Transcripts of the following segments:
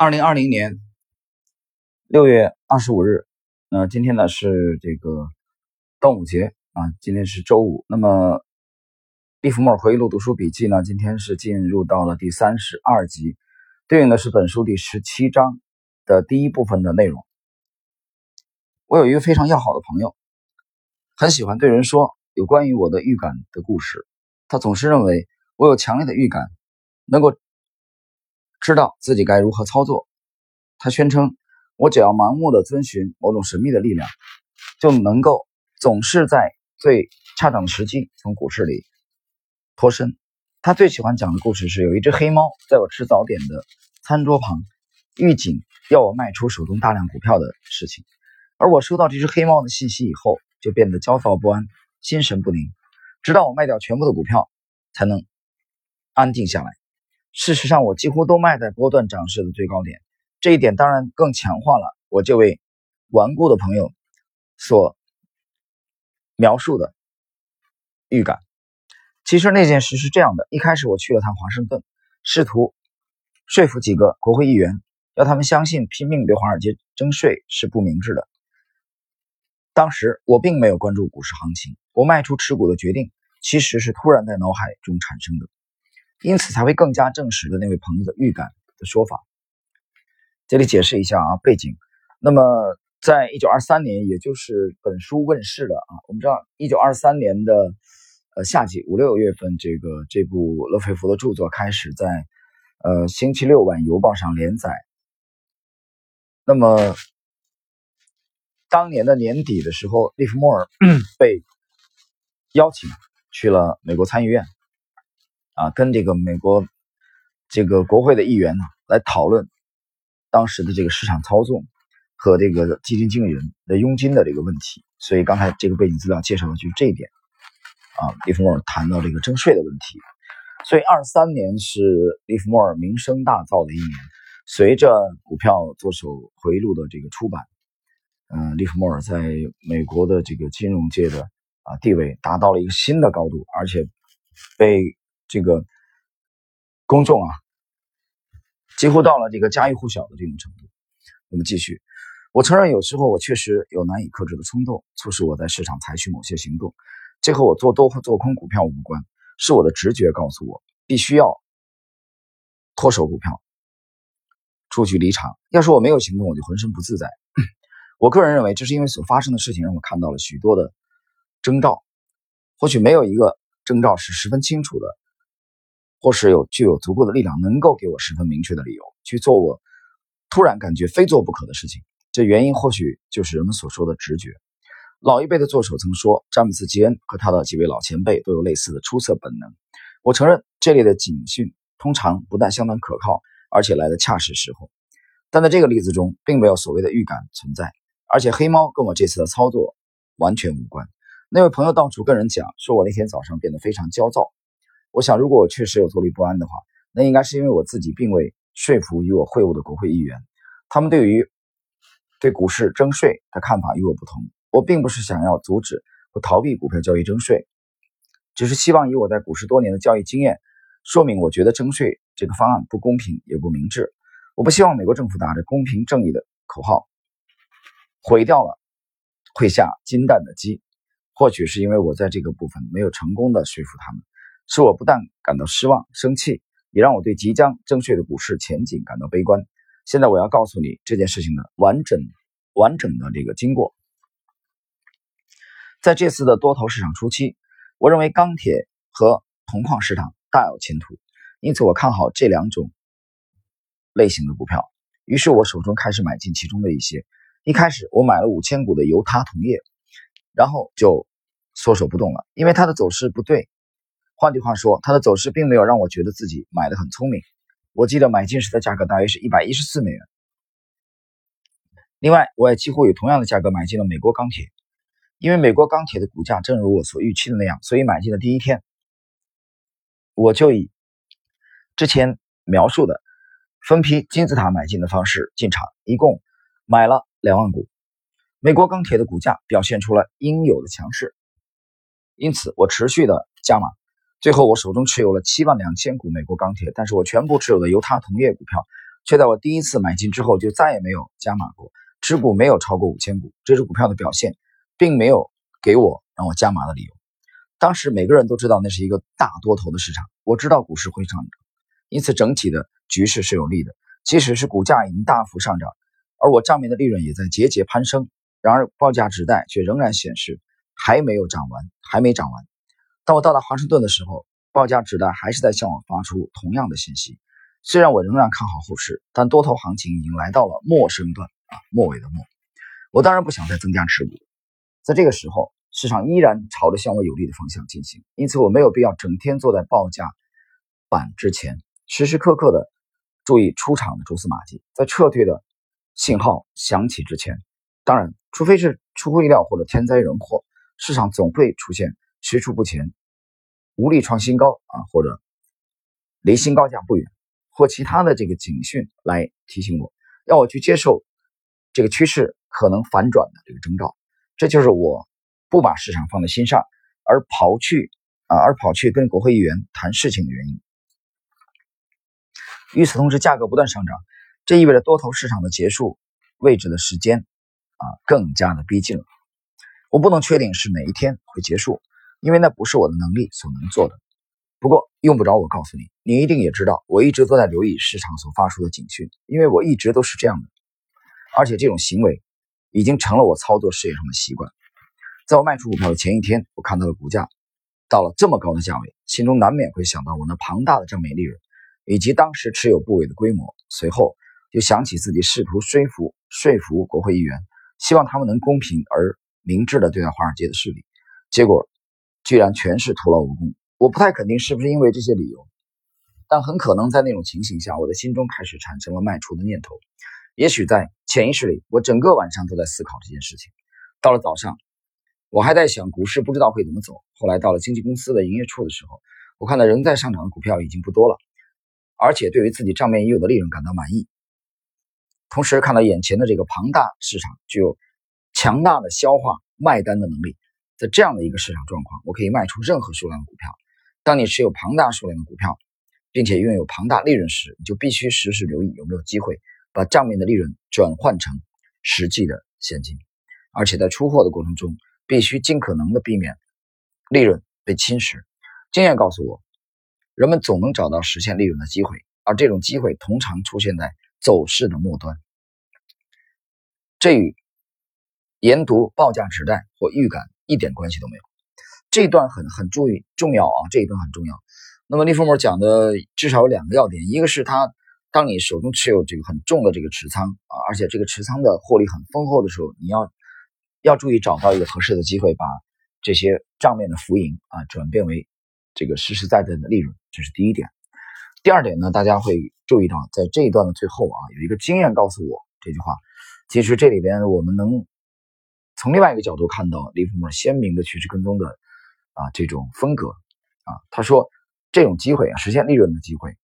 二零二零年六月二十五日，那今天呢是这个端午节啊，今天是周五。那么《利弗莫尔回忆录读书笔记》呢，今天是进入到了第三十二集，对应的是本书第十七章的第一部分的内容。我有一个非常要好的朋友，很喜欢对人说有关于我的预感的故事。他总是认为我有强烈的预感，能够知道自己该如何操作。他宣称，我只要盲目的遵循某种神秘的力量，就能够总是在最恰当的时机从股市里脱身。他最喜欢讲的故事是，有一只黑猫在我吃早点的餐桌旁预警要我卖出手中大量股票的事情，而我收到这只黑猫的信息以后，就变得焦躁不安、心神不宁。直到我卖掉全部的股票，才能安定下来。事实上，我几乎都卖在波段涨势的最高点。这一点当然更强化了我这位顽固的朋友所描述的预感。其实那件事是这样的：一开始我去了趟华盛顿，试图说服几个国会议员，要他们相信拼命对华尔街征税是不明智的。当时我并没有关注股市行情，我卖出持股的决定其实是突然在脑海中产生的，因此才会更加证实了那位朋友的预感的说法。这里解释一下啊，背景。那么，在一九二三年，也就是本书问世的啊，我们知道一九二三年的呃夏季五六月份，这个这部勒菲弗的著作开始在呃星期六晚邮报上连载。那么。当年的年底的时候，利弗莫尔 被邀请去了美国参议院，啊，跟这个美国这个国会的议员呢来讨论当时的这个市场操纵和这个基金经理人的佣金的这个问题。所以刚才这个背景资料介绍的就是这一点啊。利弗莫尔谈到这个征税的问题，所以二三年是利弗莫尔名声大噪的一年。随着股票作手回忆录的这个出版。嗯，利弗莫尔在美国的这个金融界的啊地位达到了一个新的高度，而且被这个公众啊几乎到了这个家喻户晓的这种程度。我们继续，我承认有时候我确实有难以克制的冲动，促使我在市场采取某些行动。这和我做多和做空股票无关，是我的直觉告诉我必须要脱手股票，出去离场。要是我没有行动，我就浑身不自在。我个人认为，这是因为所发生的事情让我看到了许多的征兆，或许没有一个征兆是十分清楚的，或是有具有足够的力量能够给我十分明确的理由去做我突然感觉非做不可的事情。这原因或许就是人们所说的直觉。老一辈的作手曾说，詹姆斯·吉恩和他的几位老前辈都有类似的出色本能。我承认这类的警讯通常不但相当可靠，而且来得恰是时候。但在这个例子中，并没有所谓的预感存在。而且黑猫跟我这次的操作完全无关。那位朋友到处跟人讲，说我那天早上变得非常焦躁。我想，如果我确实有坐立不安的话，那应该是因为我自己并未说服与我会晤的国会议员。他们对于对股市征税的看法与我不同。我并不是想要阻止或逃避股票交易征税，只是希望以我在股市多年的交易经验，说明我觉得征税这个方案不公平也不明智。我不希望美国政府打着公平正义的口号。毁掉了会下金蛋的鸡，或许是因为我在这个部分没有成功的说服他们，使我不但感到失望、生气，也让我对即将征税的股市前景感到悲观。现在我要告诉你这件事情的完整、完整的这个经过。在这次的多头市场初期，我认为钢铁和铜矿市场大有前途，因此我看好这两种类型的股票。于是我手中开始买进其中的一些。一开始我买了五千股的犹他铜业，然后就缩手不动了，因为它的走势不对。换句话说，它的走势并没有让我觉得自己买的很聪明。我记得买进时的价格大约是一百一十四美元。另外，我也几乎以同样的价格买进了美国钢铁，因为美国钢铁的股价正如我所预期的那样，所以买进的第一天，我就以之前描述的分批金字塔买进的方式进场，一共买了。两万股，美国钢铁的股价表现出了应有的强势，因此我持续的加码。最后我手中持有了七万两千股美国钢铁，但是我全部持有的犹他铜业股票却在我第一次买进之后就再也没有加码过，持股没有超过五千股。这只股票的表现，并没有给我让我加码的理由。当时每个人都知道那是一个大多头的市场，我知道股市会上涨，因此整体的局势是有利的。即使是股价已经大幅上涨，而我账面的利润也在节节攀升，然而报价纸袋却仍然显示还没有涨完，还没涨完。当我到达华盛顿的时候，报价指南还是在向我发出同样的信息。虽然我仍然看好后市，但多头行情已经来到了末升段啊，末尾的末。我当然不想再增加持股，在这个时候。市场依然朝着向我有利的方向进行，因此我没有必要整天坐在报价板之前，时时刻刻的注意出场的蛛丝马迹。在撤退的信号响起之前，当然，除非是出乎意料或者天灾人祸，市场总会出现踟蹰不前、无力创新高啊，或者离新高价不远，或其他的这个警讯来提醒我，要我去接受这个趋势可能反转的这个征兆。这就是我。不把市场放在心上，而跑去啊，而跑去跟国会议员谈事情的原因。与此同时，价格不断上涨，这意味着多头市场的结束位置的时间啊更加的逼近了。我不能确定是哪一天会结束，因为那不是我的能力所能做的。不过用不着我告诉你，你一定也知道，我一直都在留意市场所发出的警讯，因为我一直都是这样的，而且这种行为已经成了我操作事业上的习惯。在我卖出股票的前一天，我看到了股价到了这么高的价位，心中难免会想到我那庞大的账面利润，以及当时持有部位的规模。随后就想起自己试图说服说服国会议员，希望他们能公平而明智地对待华尔街的势力，结果居然全是徒劳无功。我不太肯定是不是因为这些理由，但很可能在那种情形下，我的心中开始产生了卖出的念头。也许在潜意识里，我整个晚上都在思考这件事情。到了早上。我还在想股市不知道会怎么走。后来到了经纪公司的营业处的时候，我看到仍在上涨的股票已经不多了，而且对于自己账面已有的利润感到满意。同时看到眼前的这个庞大市场具有强大的消化卖单的能力，在这样的一个市场状况，我可以卖出任何数量的股票。当你持有庞大数量的股票，并且拥有庞大利润时，你就必须时时留意有没有机会把账面的利润转换成实际的现金，而且在出货的过程中。必须尽可能的避免利润被侵蚀。经验告诉我，人们总能找到实现利润的机会，而这种机会通常出现在走势的末端。这与研读报价纸袋或预感一点关系都没有。这一段很很注意重要啊，这一段很重要。那么利弗莫讲的至少有两个要点，一个是他当你手中持有这个很重的这个持仓啊，而且这个持仓的获利很丰厚的时候，你要。要注意找到一个合适的机会，把这些账面的浮盈啊转变为这个实实在在的利润，这是第一点。第二点呢，大家会注意到，在这一段的最后啊，有一个经验告诉我这句话。其实这里边我们能从另外一个角度看到利弗莫鲜明的趋势跟踪的啊这种风格啊。他说，这种机会啊，实现利润的机会，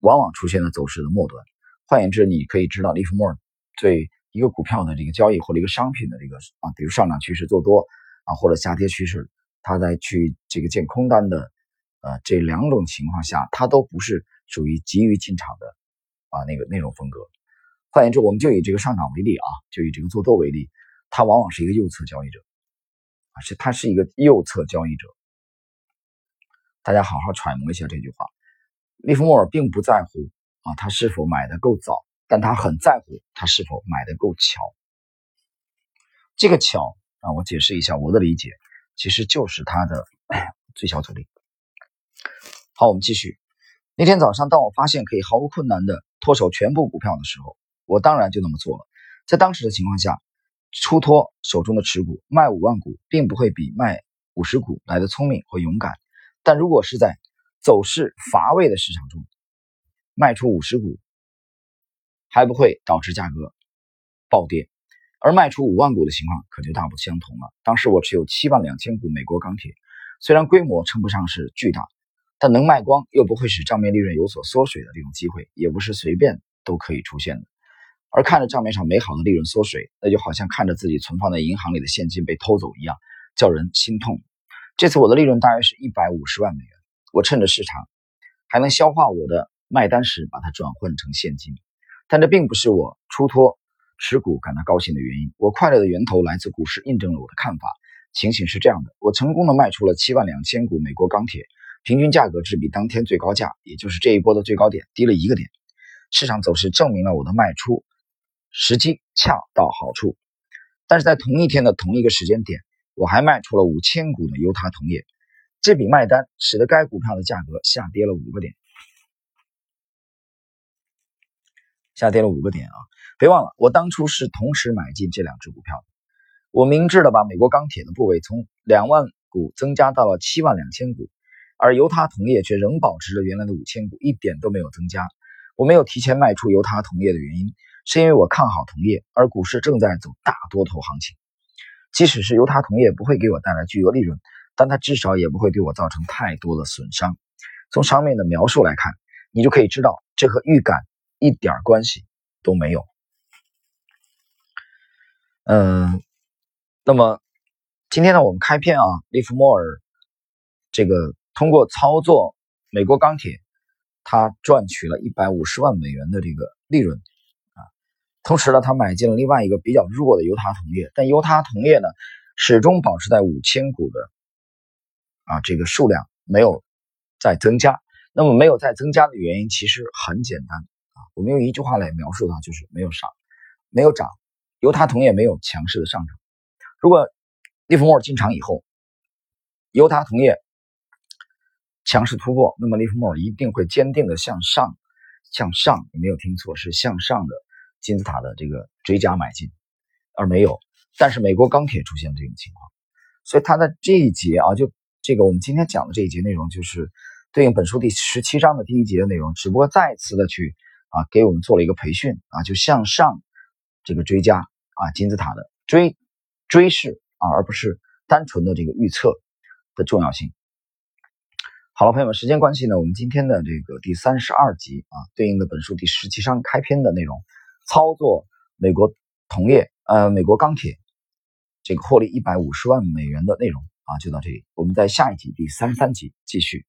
往往出现在走势的末端。换言之，你可以知道利弗莫对。一个股票的这个交易或者一个商品的这个啊，比如上涨趋势做多啊，或者下跌趋势，它在去这个建空单的呃这两种情况下，它都不是属于急于进场的啊那个那种风格。换言之，我们就以这个上涨为例啊，就以这个做多为例，他往往是一个右侧交易者啊，是他是一个右侧交易者。大家好好揣摩一下这句话。利弗莫尔并不在乎啊，他是否买的够早。但他很在乎他是否买的够巧。这个巧啊，我解释一下我的理解，其实就是他的 最小阻力。好，我们继续。那天早上，当我发现可以毫无困难的脱手全部股票的时候，我当然就那么做了。在当时的情况下，出脱手中的持股，卖五万股，并不会比卖五十股来的聪明或勇敢。但如果是在走势乏味的市场中，卖出五十股。还不会导致价格暴跌，而卖出五万股的情况可就大不相同了。当时我持有七万两千股美国钢铁，虽然规模称不上是巨大，但能卖光又不会使账面利润有所缩水的这种机会，也不是随便都可以出现的。而看着账面上美好的利润缩水，那就好像看着自己存放在银行里的现金被偷走一样，叫人心痛。这次我的利润大约是一百五十万美元，我趁着市场还能消化我的卖单时，把它转换成现金。但这并不是我出脱持股感到高兴的原因。我快乐的源头来自股市印证了我的看法。情形是这样的：我成功的卖出了七万两千股美国钢铁，平均价格只比当天最高价，也就是这一波的最高点低了一个点。市场走势证明了我的卖出时机恰到好处。但是在同一天的同一个时间点，我还卖出了五千股的犹他铜业，这笔卖单使得该股票的价格下跌了五个点，下跌了五个点啊！别忘了，我当初是同时买进这两只股票的。我明智的把美国钢铁的部位从两万股增加到了七万两千股，而犹他铜业却仍保持着原来的五千股，一点都没有增加。我没有提前卖出犹他铜业的原因，是因为我看好铜业，而股市正在走大多头行情。即使是犹他铜业不会给我带来巨额利润，但它至少也不会对我造成太多的损伤。从上面的描述来看，你就可以知道这和预感一点关系都没有。嗯，那么今天呢，我们开篇啊，利弗莫尔这个通过操作美国钢铁。他赚取了一百五十万美元的这个利润，同时呢，他买进了另外一个比较弱的犹他铜业，但犹他铜业呢，始终保持在五千股的啊这个数量没有再增加。那么没有再增加的原因其实很简单啊，我们用一句话来描述它，就是没有上，没有涨，犹他铜业没有强势的上涨。如果利弗莫尔进场以后，犹他铜业。强势突破，那么利弗莫尔一定会坚定的向上，向上，你没有听错，是向上的金字塔的这个追加买进，而没有。但是美国钢铁出现这种情况，所以它的这一节啊，就这个我们今天讲的这一节内容，就是对应本书第十七章的第一节的内容，只不过再次的去啊给我们做了一个培训啊，就向上这个追加啊金字塔的追追势啊，而不是单纯的这个预测的重要性。好了，朋友们，时间关系呢，我们今天的这个第三十二集啊，对应的本书第十七章开篇的内容，操作美国铜业，呃，美国钢铁，这个获利一百五十万美元的内容啊，就到这里。我们在下一集第三十三集继续。